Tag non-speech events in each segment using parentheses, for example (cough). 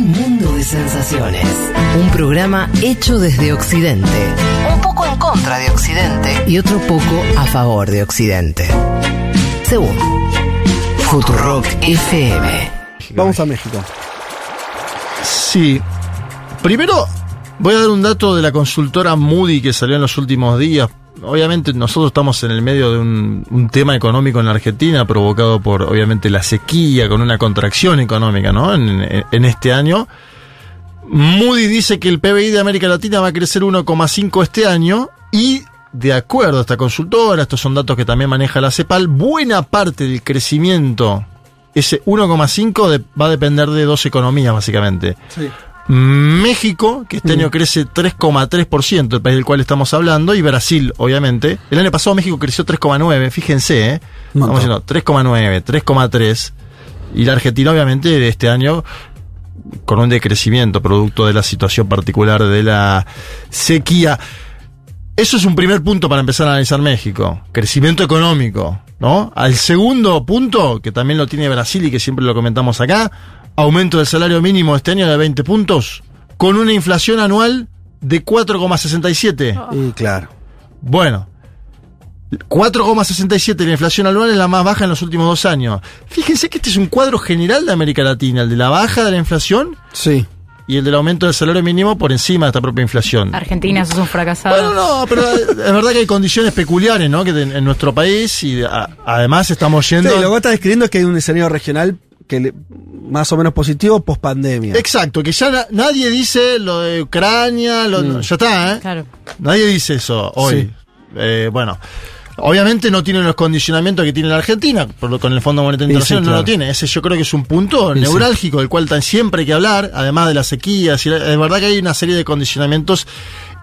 Un mundo de sensaciones. Un programa hecho desde Occidente. Un poco en contra de Occidente. Y otro poco a favor de Occidente. Según Futurock FM. Vamos a México. Sí. Primero, voy a dar un dato de la consultora Moody que salió en los últimos días. Obviamente nosotros estamos en el medio de un, tema económico en la Argentina provocado por, obviamente, la sequía, con una contracción económica, ¿no? En, este año. Moody dice que el PBI de América Latina va a crecer 1,5 este año y, de acuerdo a esta consultora, estos son datos que también maneja la CEPAL, buena parte del crecimiento, ese 1,5 de- va a depender de dos economías, básicamente. Sí. México, que este año crece 3,3%, el país del cual estamos hablando, y Brasil, obviamente. El año pasado México creció 3,9%, fíjense, ¿eh? Estamos diciendo 3,9%, 3,3%. Y la Argentina, obviamente, de este año con un decrecimiento producto de la situación particular de la sequía. Eso es un primer punto para empezar a analizar México. Crecimiento económico, ¿no? Al segundo punto, que también lo tiene Brasil y que siempre lo comentamos acá, aumento del salario mínimo este año de 20 puntos, con una inflación anual de 4,67. Y claro. Bueno, 4,67 la inflación anual es la más baja en los últimos dos años. Fíjense que este es un cuadro general de América Latina, el de la baja de la inflación Sí. y el del aumento del salario mínimo por encima de esta propia inflación. Argentina, sos un fracasado. Bueno, no, pero es verdad que hay condiciones peculiares, ¿no? Que en, en nuestro país y a- además estamos Sí, yendo... lo que vos estás describiendo es que hay un escenario regional que le- más o menos positivo post pandemia. Exacto, que ya na- nadie dice lo de Ucrania, lo- Mm. ya está, ¿eh? Claro. Nadie dice eso hoy. Sí. Eh, bueno, obviamente no tiene los condicionamientos que tiene la Argentina, por lo- con el Fondo Monetario Internacional sí, no claro. lo tiene. Ese yo creo que es un punto Sí, sí. neurálgico del cual tan siempre hay que hablar, además de la sequía. Es decir, Es verdad que hay una serie de condicionamientos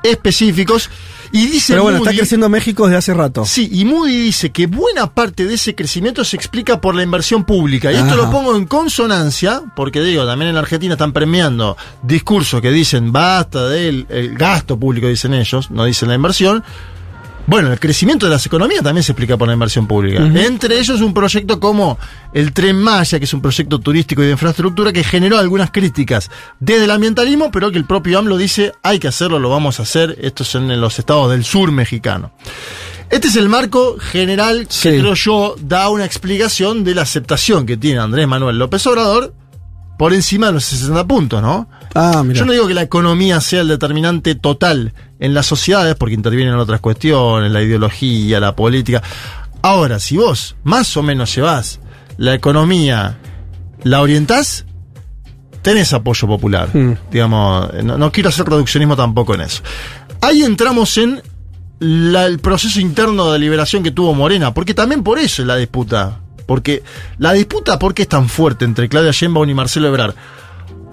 específicos. Y dice Pero bueno, está creciendo México desde hace rato. Sí, y Moody dice que buena parte de ese crecimiento se explica por la inversión pública. Y esto lo pongo en consonancia, porque digo, también en la Argentina están premiando discursos que dicen basta del el gasto público, dicen ellos, no dicen la inversión. Bueno, el crecimiento de las economías también se explica por la inversión pública. Entre ellos un proyecto como el Tren Maya, que es un proyecto turístico y de infraestructura que generó algunas críticas desde el ambientalismo, pero que el propio AMLO dice hay que hacerlo, lo vamos a hacer. Esto es en los estados del sur mexicano. Este es el marco general que Sí. creo yo da una explicación de la aceptación que tiene Andrés Manuel López Obrador por encima de los 60 puntos, ¿no? Ah, mira. Yo no digo que la economía sea el determinante total en las sociedades, porque intervienen otras cuestiones, la ideología, la política. Ahora, si vos más o menos llevás la economía, la orientás, tenés apoyo popular. Mm. Digamos, no, no quiero hacer reduccionismo tampoco en eso. Ahí entramos en la- el proceso interno de liberación que tuvo Morena, porque también por eso es la disputa. Porque la disputa, ¿por qué es tan fuerte entre Claudia Sheinbaum y Marcelo Ebrard?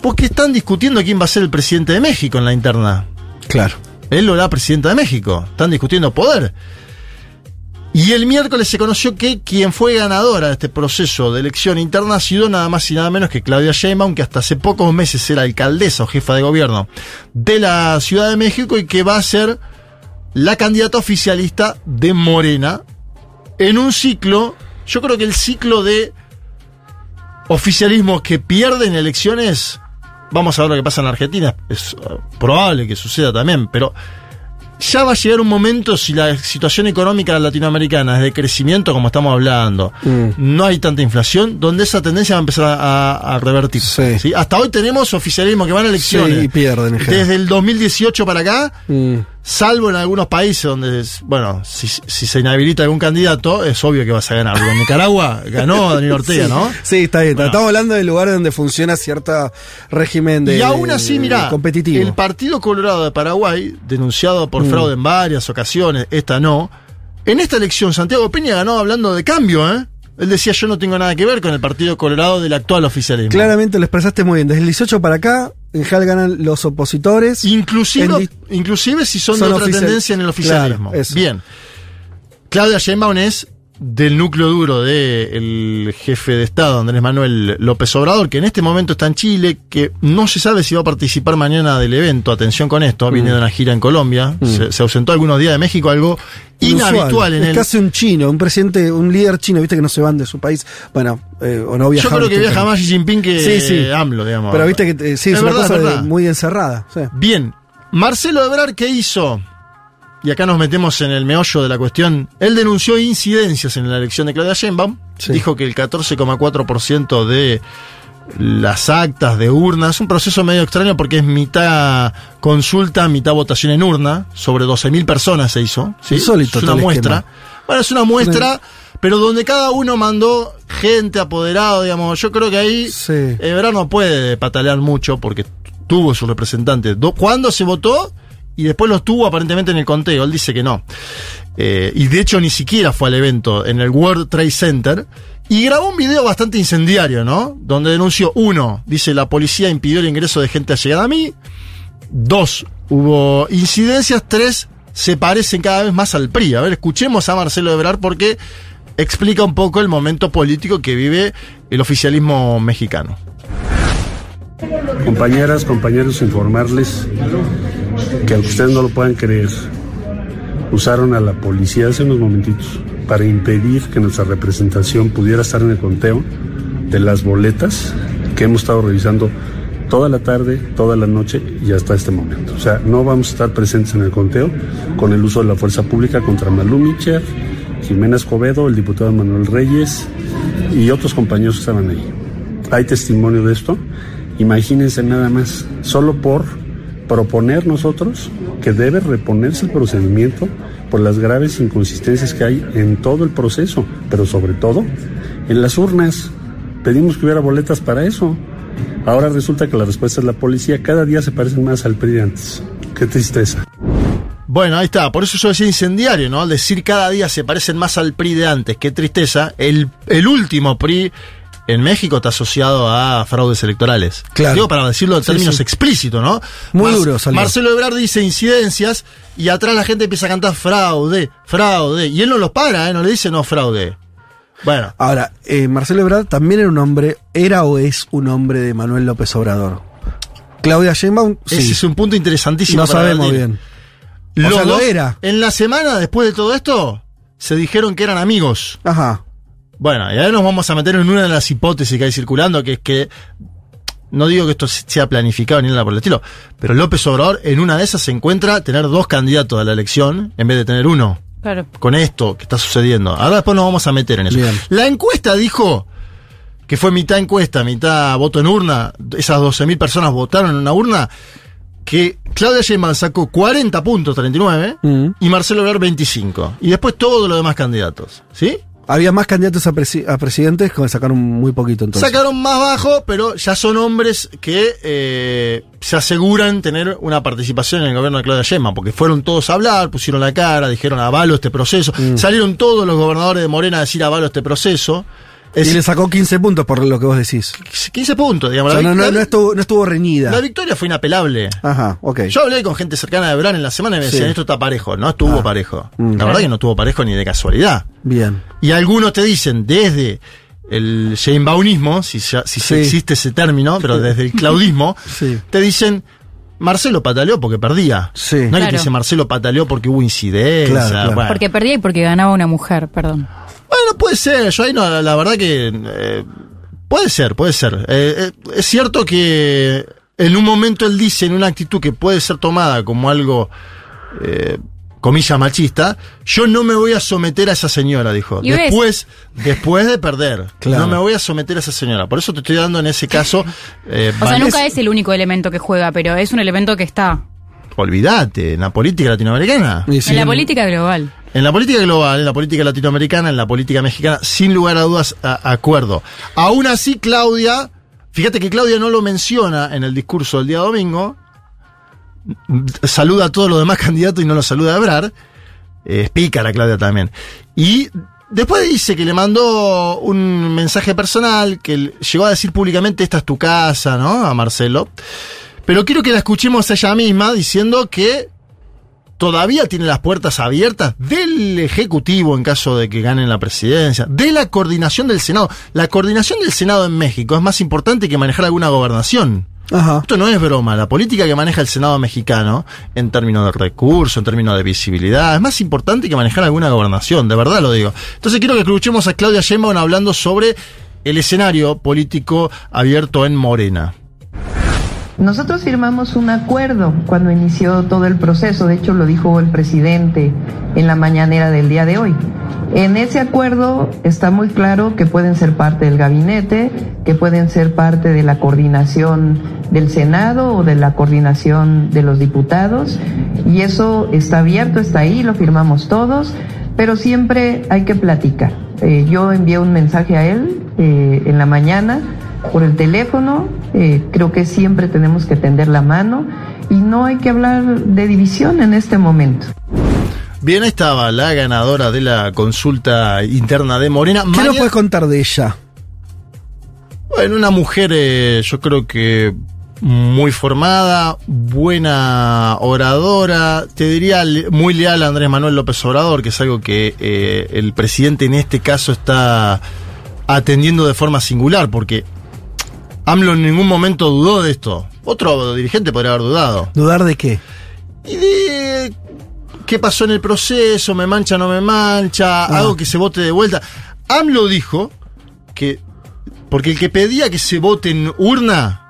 Porque están discutiendo quién va a ser el presidente de México en la interna. Claro. Él lo hará presidenta de México. Están discutiendo poder. Y el miércoles se conoció que quien fue ganadora de este proceso de elección interna ha sido nada más y nada menos que Claudia Sheinbaum, que hasta hace pocos meses era alcaldesa o jefa de gobierno de la Ciudad de México y que va a ser la candidata oficialista de Morena en un ciclo, yo creo que el ciclo de oficialismo que pierden elecciones, vamos a ver lo que pasa en la Argentina, es eh, probable que suceda también, pero ya va a llegar un momento si la situación económica latinoamericana es de crecimiento, como estamos hablando, Mm. no hay tanta inflación, donde esa tendencia va a empezar a, a revertirse. Sí. Hasta hoy tenemos oficialismo que van a elecciones. Sí, y pierden en. Desde el 2018 para acá, Mm. Salvo en algunos países donde, bueno, si, si se inhabilita algún candidato, es obvio que vas a ganar. En Nicaragua ganó Daniel (laughs) Ortega, sí. ¿no? Sí, está bien. Bueno. Estamos hablando del lugar donde funciona cierto régimen de y aún así, mirá, competitivo. el Partido Colorado de Paraguay, denunciado por Mm. fraude en varias ocasiones, esta no, en esta elección Santiago Peña ganó hablando de cambio, ¿eh? Él decía, yo no tengo nada que ver con el Partido Colorado del actual oficialismo. Claramente lo expresaste muy bien. Desde el 18 para acá, en general ganan los opositores. Inclusive, inclusive si son, Son de otra tendencia en el oficialismo. Claro. Bien. Claudia Sheinbaum es del núcleo duro del jefe de Estado, Andrés Manuel López Obrador, que en este momento está en Chile, que no se sabe si va a participar mañana del evento. Atención con esto, viene de una gira en Colombia, Mm. se, se ausentó algunos días de México, algo Inusual. inhabitual en es él. casi un chino, un presidente, un líder chino, viste que no se van de su país. Bueno, eh, o no Yo viajan. creo que viaja más Xi Jinping que Sí, sí. AMLO, digamos. Pero viste que eh, sí, es, Es una verdad, cosa es de- verdad. muy encerrada. sí. Bien, Marcelo Ebrard, ¿qué hizo? Y acá nos metemos en el meollo de la cuestión. Él denunció incidencias en la elección de Claudia Sheinbaum. Sí. Dijo que el 14,4% de las actas de urnas, un proceso medio extraño porque es mitad consulta, mitad votación en urna, sobre 12.000 personas se hizo. ¿sí? Insólito es una muestra. esquema. Bueno, es una muestra, pero donde cada uno mandó gente apoderado, digamos. Yo creo que ahí Sí. Ebrard no puede patalear mucho porque tuvo su representante. Do- ¿Cuándo se votó? Y después los tuvo aparentemente en el conteo. Él dice que no. Eh, y de hecho ni siquiera fue al evento en el World Trade Center. Y grabó un video bastante incendiario, ¿no? Donde denunció, uno, dice la policía impidió el ingreso de gente allegada a mí. Dos, hubo incidencias. Tres, se parecen cada vez más al PRI. A ver, escuchemos a Marcelo Ebrard porque explica un poco el momento político que vive el oficialismo mexicano. Compañeras, compañeros, informarles que aunque ustedes no lo puedan creer, usaron a la policía hace unos momentitos para impedir que nuestra representación pudiera estar en el conteo de las boletas que hemos estado revisando toda la tarde, toda la noche y hasta este momento. O sea, no vamos a estar presentes en el conteo con el uso de la fuerza pública contra Malú Micher, Jimena Escobedo, el diputado Manuel Reyes y otros compañeros que estaban ahí. Hay testimonio de esto. Imagínense nada más, solo por proponer nosotros que debe reponerse el procedimiento por las graves inconsistencias que hay en todo el proceso, pero sobre todo en las urnas. Pedimos que hubiera boletas para eso. Ahora resulta que la respuesta es la policía. Cada día se parecen más al PRI de antes. Qué tristeza. Bueno, ahí está. Por eso yo decía incendiario, ¿no? Al decir cada día se parecen más al PRI de antes. Qué tristeza. El, el último PRI en México está asociado a fraudes electorales. Claro. Digo, para decirlo en Sí, términos sí. explícitos, ¿no? Muy duro salió. Marcelo Ebrard dice incidencias y atrás la gente empieza a cantar fraude, fraude. Y él no los para, ¿eh? No le dice no fraude. Bueno, Ahora, eh, Marcelo Ebrard también era un hombre, era o es un hombre de Manuel López Obrador. Claudia Sheinbaum, sí. ese es un punto interesantísimo. no sabemos bien. O sea, lo dos, era. En la semana después de todo esto, se dijeron que eran amigos. Ajá. Bueno, y ahora nos vamos a meter en una de las hipótesis que hay circulando, que es que, no digo que esto sea planificado ni nada por el estilo, pero López Obrador en una de esas se encuentra tener dos candidatos a la elección en vez de tener uno. Claro. Con esto que está sucediendo. Ahora después nos vamos a meter en eso. Bien. La encuesta dijo que fue mitad encuesta, mitad voto en urna. Esas 12.000 personas votaron en una urna. Que Claudia Sheinbaum sacó 40 puntos, 39, Mm. y Marcelo Ebrard 25. Y después todos los demás candidatos. ¿Sí? Había más candidatos a, presi- a presidentes que sacaron muy poquito entonces. Sacaron más bajo, pero ya son hombres que eh, se aseguran tener una participación en el gobierno de Claudia Sheinbaum, porque fueron todos a hablar, pusieron la cara, dijeron avalo este proceso. Mm. Salieron todos los gobernadores de Morena a decir avalo este proceso. Es y le sacó 15 puntos por lo que vos decís. 15 puntos, digamos. O sea, la, no, no, la- no estuvo, no estuvo reñida. la victoria fue inapelable. Ajá, ok. Yo hablé con gente cercana de Bran en la semana y me Sí. decían, esto está parejo. No estuvo Ah. parejo. Mm. La verdad que no estuvo parejo ni de casualidad. Bien. Y algunos te dicen, desde el Sheinbaunismo, si, ya- si Sí. existe ese término, pero desde el claudismo, (laughs) Sí. te dicen, Marcelo pataleó porque perdía. Sí. No es que Claro. te dice Marcelo pataleó porque hubo incidencia. Claro, claro. Bueno. Porque perdía y porque ganaba una mujer, perdón. Bueno, puede ser. Yo ahí no, la, la verdad que. eh, puede ser, puede ser. Eh, eh, es cierto que en un momento él dice, en una actitud que puede ser tomada como algo. eh, comilla machista, yo no me voy a someter a esa señora, dijo. Ves. Después, después de perder. Claro. No me voy a someter a esa señora. Por eso te estoy dando en ese caso. (laughs) eh, O sea, nunca es el único elemento que juega, pero es un elemento que está Olvídate, en la política latinoamericana. Sí, en la política global. En la política global, en la política latinoamericana, en la política mexicana, sin lugar a dudas, a- acuerdo. Aún así, Claudia, fíjate que Claudia no lo menciona en el discurso del día domingo, saluda a todos los demás (laughs) candidatos y no los saluda a Ebrar, eh, pícara Claudia también. Y después dice que le mandó un mensaje personal, que llegó a decir públicamente, esta es tu casa, ¿no? A Marcelo. Pero quiero que la escuchemos a ella misma diciendo que todavía tiene las puertas abiertas del Ejecutivo en caso de que ganen la presidencia, de la coordinación del Senado. La coordinación del Senado en México es más importante que manejar alguna gobernación. Ajá. Esto no es broma, la política que maneja el Senado mexicano, en términos de recursos, en términos de visibilidad, es más importante que manejar alguna gobernación, de verdad lo digo. Entonces quiero que escuchemos a Claudia Sheinbaum hablando sobre el escenario político abierto en Morena. Nosotros firmamos un acuerdo cuando inició todo el proceso, de hecho lo dijo el presidente en la mañanera del día de hoy. En ese acuerdo está muy claro que pueden ser parte del gabinete, que pueden ser parte de la coordinación del Senado o de la coordinación de los diputados, y eso está abierto, está ahí, lo firmamos todos, pero siempre hay que platicar. Eh, yo envié un mensaje a él eh, en la mañana por el teléfono. Eh, creo que siempre tenemos que tender la mano y no hay que hablar de división en este momento. Bien, ahí estaba la ganadora de la consulta interna de Morena. ¿Qué María- nos puedes contar de ella? Bueno, una mujer, eh, yo creo que muy formada, buena oradora, te diría muy leal a Andrés Manuel López Obrador, que es algo que eh, el presidente en este caso está atendiendo de forma singular, porque AMLO en ningún momento dudó de esto. Otro dirigente podría haber dudado. ¿Dudar de qué? Y de qué pasó en el proceso, me mancha, no me mancha, Ah. hago que se vote de vuelta. AMLO dijo que, porque el que pedía que se vote en urna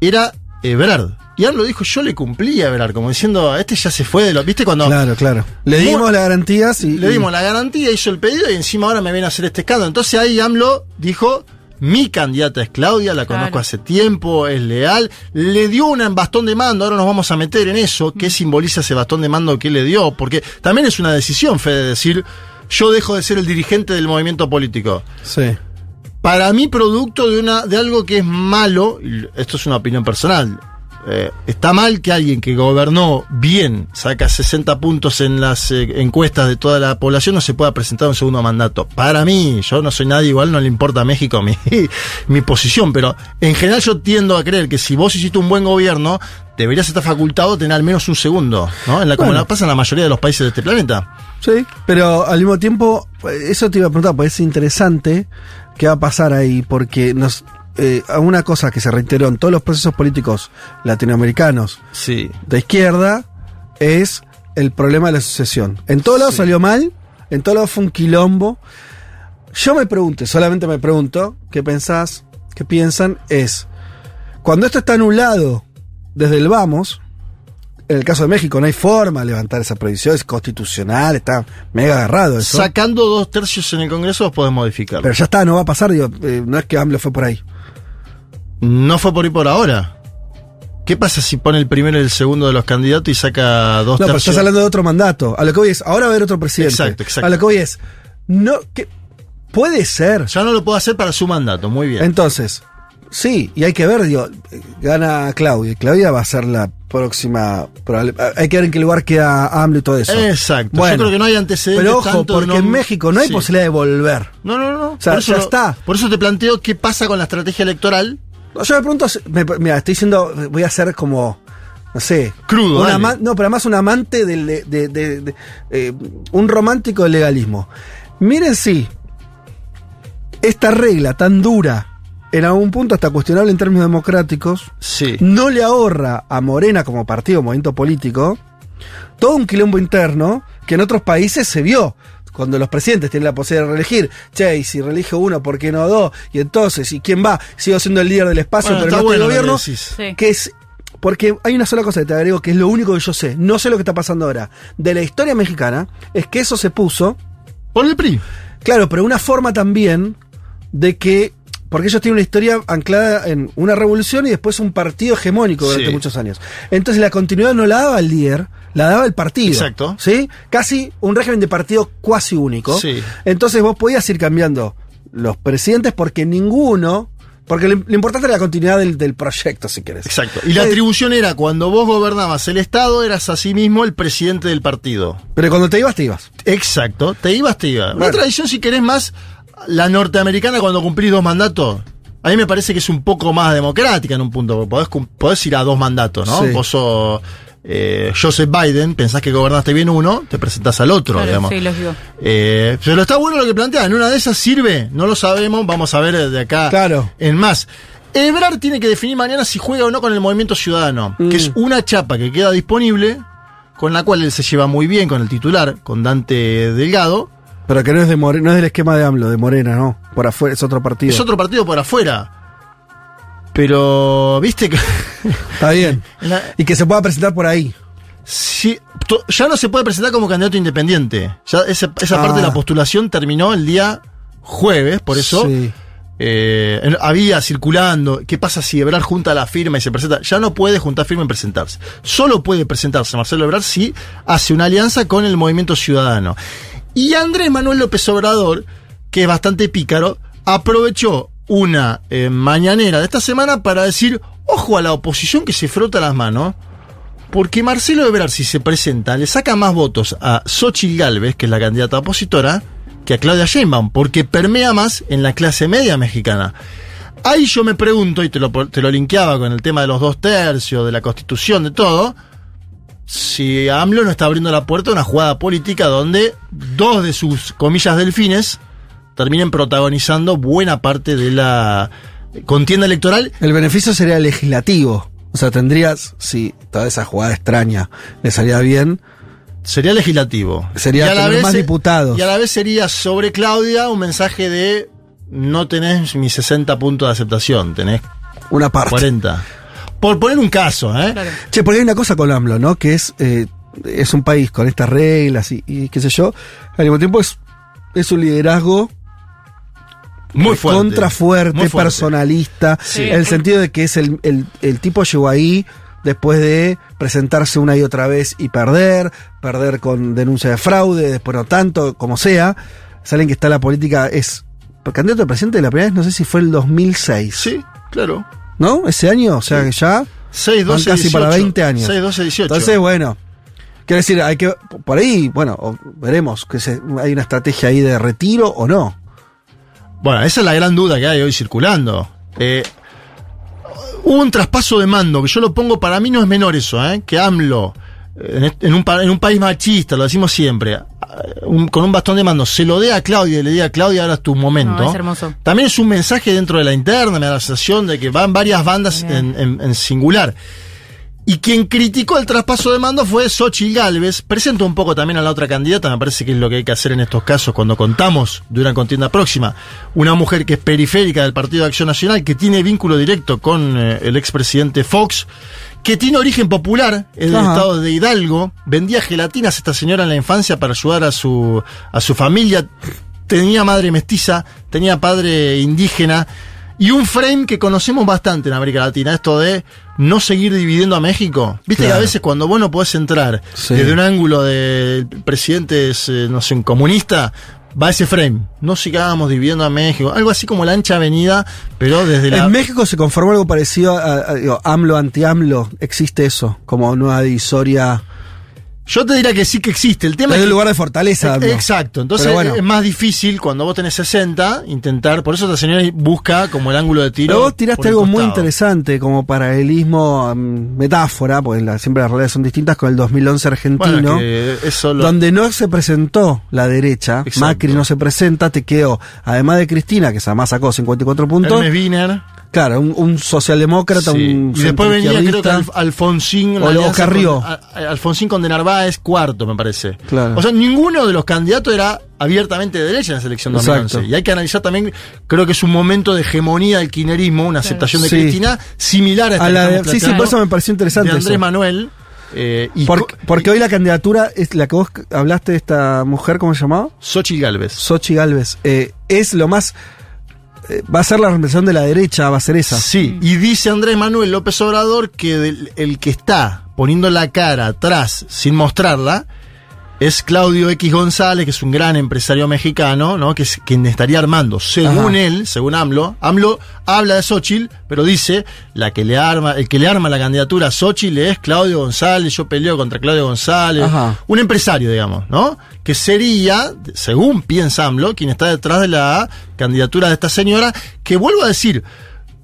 era Ebrard. Y AMLO dijo, yo le cumplí a Ebrard, como diciendo, este ya se fue de lo... ¿Viste cuando Claro, claro. Le dimos las garantías y. le dimos la garantía, hizo el pedido y encima ahora me viene a hacer este escándalo? Entonces ahí AMLO dijo... Mi candidata es Claudia, la conozco Claro. hace tiempo, es leal. Le dio un bastón de mando, ahora nos vamos a meter en eso. ¿Qué simboliza ese bastón de mando que le dio? Porque también es una decisión, Fede, decir, yo dejo de ser el dirigente del movimiento político. Sí. Para mí, producto de, una, de algo que es malo, esto es una opinión personal, eh, está mal que alguien que gobernó bien, saca 60 puntos en las eh, encuestas de toda la población, no se pueda presentar un segundo mandato. Para mí, yo no soy nadie igual, no le importa a México mi, (laughs) mi posición, pero en general yo tiendo a creer que si vos hiciste un buen gobierno, deberías estar facultado a tener al menos un segundo, ¿no? En la, como la pasa en la mayoría de los países de este planeta. Sí, pero al mismo tiempo, eso te iba a preguntar, pues es interesante qué va a pasar ahí, porque nos, eh, una cosa que se reiteró en todos los procesos políticos latinoamericanos Sí. de izquierda es el problema de la sucesión. En todos lados Sí. salió mal, en todos lados fue un quilombo. Yo me pregunto, solamente me pregunto, ¿qué pensás? ¿Qué piensan? Es, cuando esto está anulado desde el vamos, en el caso de México no hay forma de levantar esa prohibición, es constitucional, está mega agarrado eso. Sacando dos tercios en el Congreso, podés modificarlo. Pero ya está, no va a pasar, digo, eh, no es que AMLO fue por ahí. No fue por ahí por ahora. ¿Qué pasa si pone el primero y el segundo de los candidatos y saca dos No, pero estás hablando de otro mandato. A lo que voy es, ahora va a haber otro presidente. Exacto, exacto. A lo que voy es, no, que puede ser. Ya no lo puedo hacer para su mandato, muy bien. Entonces, sí, y hay que ver, digo, gana Claudia. Claudia va a ser la próxima. hay que ver en qué lugar queda AMLO y todo eso. Exacto. Bueno, Yo creo que no hay antecedentes. Pero ojo, tanto porque no- en México no hay Sí. posibilidad de volver. No, no, no. O sea, por eso ya lo- está. Por eso te planteo qué pasa con la estrategia electoral. Yo me pregunto, me- mira, estoy diciendo, voy a ser como, no sé. Crudo, ama- no, pero además un amante del, de, de- de- de- eh, un romántico del legalismo. Miren si esta regla tan dura, en algún punto hasta cuestionable en términos democráticos, Sí. no le ahorra a Morena como partido, movimiento político, todo un quilombo interno que en otros países se vio. Cuando los presidentes tienen la posibilidad de reelegir, che, y si reelige uno, ¿por qué no dos? Y entonces, ¿y quién va? Sigo siendo el líder del espacio, Bueno, pero no bueno gobierno. Sí. Que es. Porque hay una sola cosa que te agrego, que es lo único que yo sé. No sé lo que está pasando ahora. De la historia mexicana, es que eso se puso Por el PRI. Claro, pero una forma también de que. Porque ellos tienen una historia anclada en una revolución y después un partido hegemónico durante Sí. muchos años. Entonces la continuidad no la daba el líder, la daba el partido. Exacto. ¿Sí? Casi un régimen de partido cuasi único. Sí. Entonces vos podías ir cambiando los presidentes porque ninguno. Porque lo, lo importante era la continuidad del, del proyecto, si querés. Exacto. Y la Eh, atribución era cuando vos gobernabas el Estado, eras asimismo el presidente del partido. Pero cuando te ibas, te ibas. Exacto. Te ibas, te ibas. Una tradición, si querés, más la norteamericana cuando cumplís dos mandatos. A mí me parece que es un poco más democrática en un punto. porque podés ir a dos mandatos, ¿no? Sí. Vos sos eh, Joseph Biden, pensás que gobernaste bien uno, te presentás al otro, Claro, digamos. sí, lógico. Eh, pero está bueno lo que plantea. En una de esas sirve, no lo sabemos, vamos a ver de acá Claro. en más. Ebrard tiene que definir mañana si juega o no con el movimiento ciudadano, Mm. que es una chapa que queda disponible, con la cual él se lleva muy bien con el titular, con Dante Delgado. Pero que no es, de More- no es del esquema de AMLO, de Morena, ¿no? Por afuera, es otro partido. Es otro partido por afuera. Pero, viste que. (laughs) Está bien. la- Y que se pueda presentar por ahí. Sí, ya no se puede presentar como candidato independiente. Ya esa, esa Ah. parte de la postulación terminó el día jueves, por eso Sí. eh, había circulando, ¿qué pasa si Ebrard junta la firma y se presenta? Ya no puede juntar firma y presentarse. Solo puede presentarse Marcelo Ebrard si hace una alianza con el Movimiento Ciudadano. Y Andrés Manuel López Obrador, que es bastante pícaro, aprovechó una eh, mañanera de esta semana para decir, ojo a la oposición que se frota las manos. Porque Marcelo Ebrard, si se presenta, le saca más votos a Xochitl Galvez, que es la candidata opositora, que a Claudia Sheinbaum, porque permea más en la clase media mexicana. Ahí yo me pregunto, y te lo, te lo linkeaba con el tema de los dos tercios, de la constitución, de todo, si AMLO no está abriendo la puerta a una jugada política donde dos de sus comillas delfines terminen protagonizando buena parte de la contienda electoral El beneficio sería legislativo. O sea, tendrías, si toda esa jugada extraña le salía bien, Sería legislativo. Sería Y a la tener vez más diputados. Y a la vez sería sobre Claudia un mensaje de no tenés mis 60 puntos de aceptación, tenés una parte. 40. Por poner un caso, ¿eh? Claro. Che, porque hay una cosa con AMLO, ¿no? Que es, eh, es un país con estas reglas y, y qué sé yo. Al mismo tiempo es, es un liderazgo Muy fuerte. contra fuerte, Muy fuerte. personalista. Sí. En el sentido de que es el, el, el tipo llegó ahí después de presentarse una y otra vez y perder, perder con denuncia de fraude, después no tanto, como sea. Es alguien que está la política, es candidato a presidente de la primera vez, no sé si fue el 2006. Sí, claro. ¿No? Ese año, o sea que ya. 6, Van 12, casi 18. para 20 años. 6, 12, 18. Entonces, bueno. Quiero decir, hay que. Por ahí, bueno, veremos que se- hay una estrategia ahí de retiro o no. Bueno, esa es la gran duda que hay hoy circulando. Eh, hubo un traspaso de mando, que yo lo pongo, para mí no es menor eso, ¿eh? que AMLO, eh, en, un, en un país machista, lo decimos siempre, eh, un- con un bastón de mando, se lo dé a Claudia y le diga a Claudia, ahora es tu momento. No, es hermoso. También es un mensaje dentro de la interna, me da la sensación de que van varias bandas en, en- en singular. Y quien criticó el traspaso de mando fue Xochitl Galvez. Presento un poco también a la otra candidata, me parece que es lo que hay que hacer en estos casos cuando contamos de una contienda próxima. Una mujer que es periférica del Partido de Acción Nacional, que tiene vínculo directo con eh, el expresidente Fox, que tiene origen popular, es del Ajá. estado de Hidalgo. Vendía gelatinas esta señora en la infancia para ayudar a su, a su familia. Tenía madre mestiza, tenía padre indígena. Y un frame que conocemos bastante en América Latina, esto de no seguir dividiendo a México. Viste que a veces cuando vos no podés entrar Sí. desde un ángulo de presidente, es, eh, no sé, un comunista, va ese frame. No sigamos dividiendo a México. Algo así como la ancha avenida, pero desde la... En México se conformó algo parecido a, a- digo, AMLO, anti-AMLO. Existe eso, como nueva divisoria. Yo te diría que sí que existe. El tema Es es el que- lugar de fortaleza. AMLO. Exacto, entonces bueno. es más difícil cuando vos tenés 60 intentar, por eso esta señora busca como el ángulo de tiro. Pero vos tiraste algo muy interesante como paralelismo, mm, metáfora, porque la- siempre las realidades son distintas con el 2011 argentino. Bueno, que eso lo- donde no se presentó la derecha, Exacto. Macri no se presenta, te quedó, además de Cristina, que además sacó 54 puntos, Hermes Wiener. Claro, un, un socialdemócrata, Sí. un Y después venía, creo que. Alf- Alfonsín. O- o Carrió. con- a- Alfonsín con de Narváez, cuarto, me parece. Claro. O sea, ninguno de los candidatos era abiertamente de derecha en la selección Exacto. 2011. Y hay que analizar también, creo que es un momento de hegemonía del kirchnerismo, una aceptación de Sí. Cristina similar a esta A la de- sí, sí, por eso me pareció interesante De Andrés eso. Manuel. eh, y Porque, hoy la candidatura es la que vos hablaste de esta mujer, ¿cómo se llamaba? Xochitl Galvez. Sochi Galvez. Eh, es lo más. Eh, va a ser la representación de la derecha, va a ser esa. Sí, y dice Andrés Manuel López Obrador que el que está poniendo la cara atrás sin mostrarla es Claudio X González, que es un gran empresario mexicano, ¿no? Que es quien estaría armando. Según Ajá. él, según AMLO, AMLO habla de Xochitl, pero dice la que le arma, el que le arma la candidatura a Xochitl es Claudio González, yo peleo contra Claudio González. Ajá. Un empresario, digamos, ¿no? Que sería, según piensa AMLO, quien está detrás de la candidatura de esta señora, que vuelvo a decir,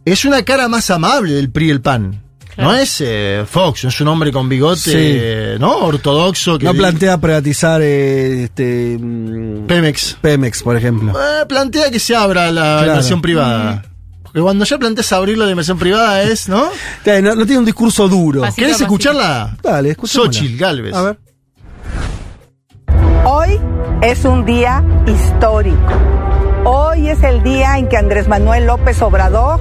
es una cara más amable del PRI y el PAN. No es eh, Fox, no es un hombre con bigote, Sí. eh, ¿no? Ortodoxo. Que No plantea privatizar eh, este, mm, Pemex. Pemex, por ejemplo. Eh, plantea que se abra la Claro. inversión privada. Porque cuando ya planteas abrir la inversión privada es, ¿no? No, no tiene un discurso duro. Pasito ¿Querés pasito. escucharla? Dale, escuchémosla. Xochitl Galvez. A ver. Hoy es un día histórico. Hoy es el día en que Andrés Manuel López Obrador,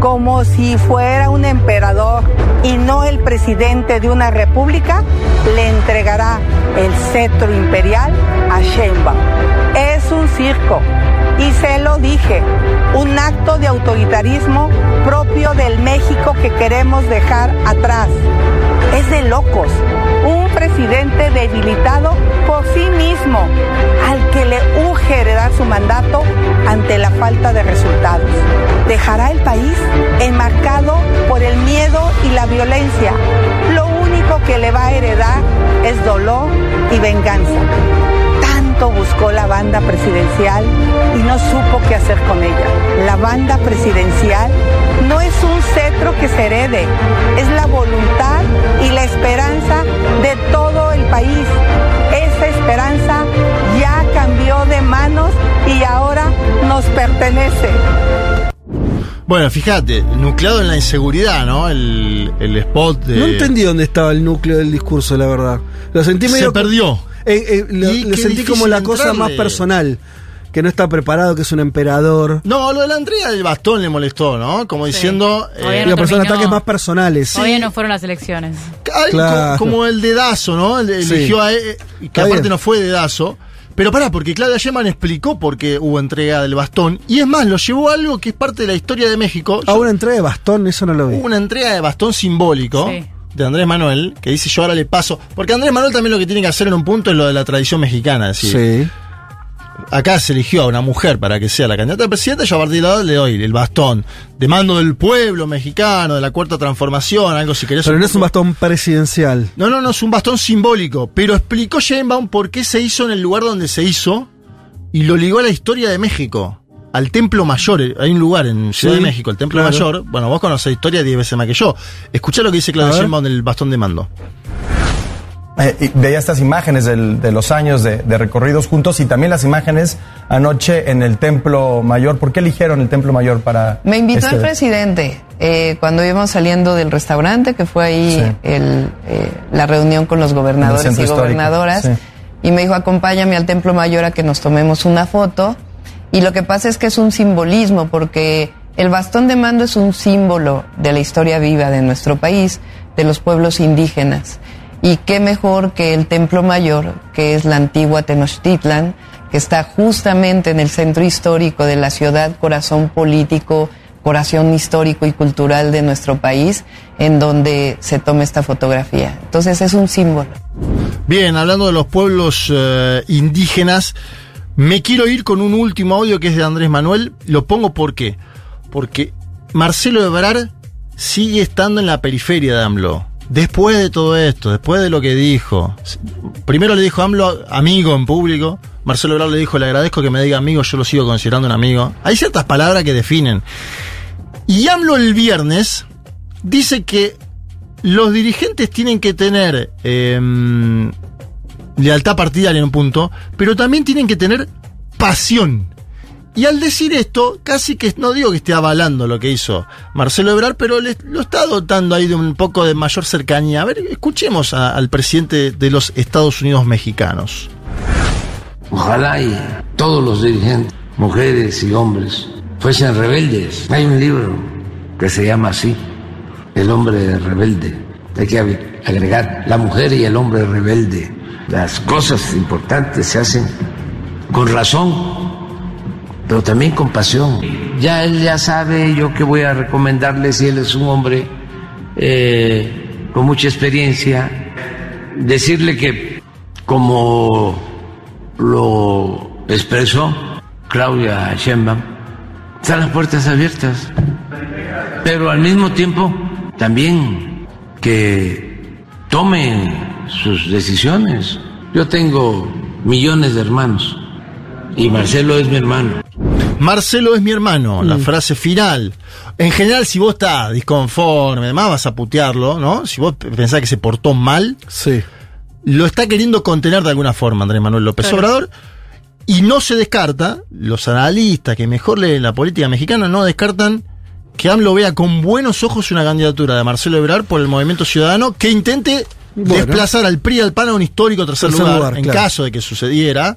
como si fuera un emperador y no el presidente de una república, le entregará el cetro imperial a Sheinbaum. Es un circo y se lo dije, un acto de autoritarismo propio del México que queremos dejar atrás. Es de locos. Un presidente debilitado por sí mismo, al que le urge heredar su mandato ante la falta de resultados. Dejará el país enmarcado por el miedo y la violencia. Lo único que le va a heredar es dolor y venganza. Tanto buscó la banda presidencial y no supo qué hacer con ella. La banda presidencial no es un cetro que se herede, es la voluntad y la esperanza de todo el país. Esa esperanza ya cambió de manos y ahora nos pertenece. Bueno, fíjate, nucleado en la inseguridad, ¿no? El, el spot de... No entendí dónde estaba el núcleo del discurso, la verdad. Lo sentí medio. Se perdió. Eh, eh, lo, sentí como la cosa entrarle. más personal. Que no está preparado, que es un emperador. No, lo de la entrega del bastón le molestó, ¿no? Como diciendo... Todavía eh, no terminó. ataques más personales. Todavía no fueron las elecciones. Claro. como el dedazo, ¿no? El- Sí. Eligió a... eh, que Está aparte bien. no fue dedazo. Pero pará, porque Claudia Sheinbaum explicó por qué hubo entrega del bastón. Y es más, lo llevó a algo que es parte de la historia de México. Ah, una entrega de bastón, eso no lo vi. Hubo una entrega de bastón simbólico Sí. de Andrés Manuel, que dice yo ahora le paso. Porque Andrés Manuel también lo que tiene que hacer en un punto es lo de la tradición mexicana. Es decir, Sí. Acá se eligió a una mujer para que sea la candidata a presidenta, yo a partir de ahora le doy el bastón de mando del pueblo mexicano, de la cuarta transformación, algo si querés. Pero no es un bastón presidencial. No, no, no, es un bastón simbólico. Pero explicó Sheinbaum por qué se hizo en el lugar donde se hizo y lo ligó a la historia de México. Al Templo Mayor, Eh, hay un lugar en Ciudad Sí, de México, el Templo claro. Mayor. Bueno, vos conocés historia 10 veces más que yo. Escuchá lo que dice Claudia. Sheinbaum del bastón de mando. Eh, veía estas imágenes del- de los años de, de recorridos juntos y también las imágenes anoche en el Templo Mayor. ¿Por qué eligieron el Templo Mayor para.? Me invitó este- el presidente eh, cuando íbamos saliendo del restaurante, que fue ahí Sí. el, eh, la reunión con los gobernadores y gobernadoras. sí. Y me dijo, acompáñame al Templo Mayor a que nos tomemos una foto. Y lo que pasa es que es un simbolismo, porque el bastón de mando es un símbolo de la historia viva de nuestro país, de los pueblos indígenas. Y qué mejor que el Templo Mayor, que es la antigua Tenochtitlan, que está justamente en el centro histórico de la ciudad, corazón político, corazón histórico y cultural de nuestro país, en donde se toma esta fotografía. Entonces es un símbolo. Bien, hablando de los pueblos eh, indígenas, me quiero ir con un último audio que es de Andrés Manuel. Lo pongo ¿por qué? Porque Marcelo Ebrard sigue estando en la periferia de AMLO. Después de todo esto, después de lo que dijo, primero le dijo AMLO amigo en público, Marcelo Ebrard le dijo le agradezco que me diga amigo, yo lo sigo considerando un amigo. Hay ciertas palabras que definen. Y AMLO el viernes dice que los dirigentes tienen que tener em, lealtad partidaria en un punto, pero también tienen que tener pasión. Y al decir esto, casi que no digo que esté avalando lo que hizo Marcelo Ebrard, pero lo está dotando ahí de un poco de mayor cercanía. A ver, escuchemos al presidente de los Estados Unidos mexicanos. Ojalá y todos los dirigentes, mujeres y hombres, fuesen rebeldes. Hay un libro que se llama así, El hombre rebelde. Hay que ag- agregar la mujer y el hombre rebelde. Las cosas importantes se hacen con razón, pero también con pasión. Ya él ya sabe yo que voy a recomendarle si él es un hombre eh, con mucha experiencia, decirle que como lo expresó Claudia Sheinbaum, están las puertas abiertas, pero al mismo tiempo también que tomen sus decisiones. Yo tengo millones de hermanos y Marcelo es mi hermano. Marcelo es mi hermano, la Mm. frase final. En general, si vos estás disconforme, además vas a putearlo, ¿no? Si vos pensás que se portó mal, Sí. lo está queriendo contener de alguna forma Andrés Manuel López Claro. Obrador. Y no se descarta, los analistas que mejor leen la política mexicana no descartan que AMLO vea con buenos ojos una candidatura de Marcelo Ebrard por el Movimiento Ciudadano que intente Bueno. desplazar al PRI y al PAN a un histórico tercer, Tercer lugar, lugar, en claro. caso de que sucediera,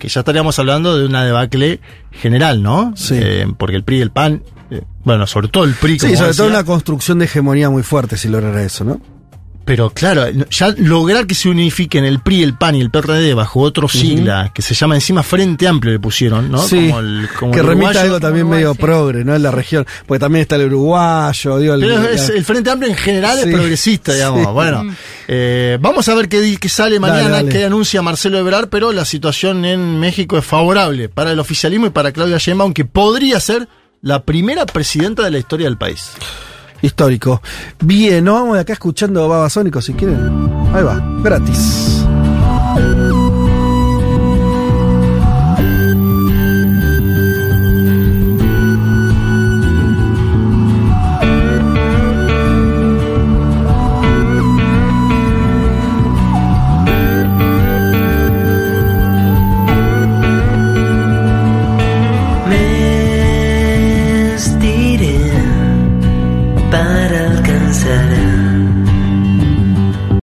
que ya estaríamos hablando de una debacle general, ¿no? Sí. Eh, porque el PRI y el PAN, eh, bueno, sobre todo el PRI, como Sí, sobre todo una construcción de hegemonía muy fuerte si lograra eso, ¿no? Pero claro, ya lograr que se unifiquen el PRI, el PAN y el PRD bajo otro sigla, que se llama encima Frente Amplio, le pusieron, ¿no? Sí, Como el, como que el remite a uruguayo. algo también Uruguay, medio sí. progre, ¿no? En la región. Porque también está el uruguayo, digo, el- Pero es- el Frente Amplio en general Sí. es progresista, digamos. Sí. Bueno, eh, vamos a ver qué, sale mañana, Dale, dale. qué anuncia Marcelo Ebrard, pero la situación en México es favorable para el oficialismo y para Claudia Sheinbaum, que podría ser la primera presidenta de la historia del país. Histórico. Bien, nos vamos de acá escuchando Babasónico si quieren. Ahí va, gratis.